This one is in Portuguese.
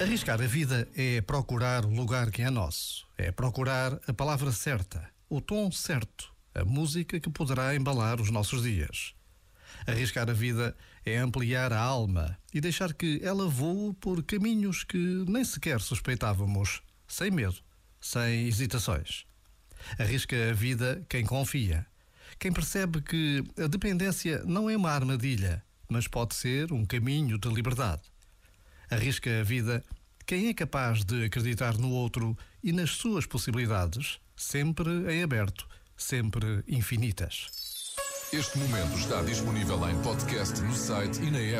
Arriscar a vida é procurar o lugar que é nosso, é procurar a palavra certa, o tom certo, a música que poderá embalar os nossos dias. Arriscar a vida é ampliar a alma e deixar que ela voe por caminhos que nem sequer suspeitávamos, sem medo, sem hesitações. Arrisca a vida quem confia, quem percebe que a dependência não é uma armadilha, mas pode ser um caminho de liberdade. Arrisca a vida quem é capaz de acreditar no outro e nas suas possibilidades, sempre em aberto, sempre infinitas. Este momento está disponível em podcast no site e na app.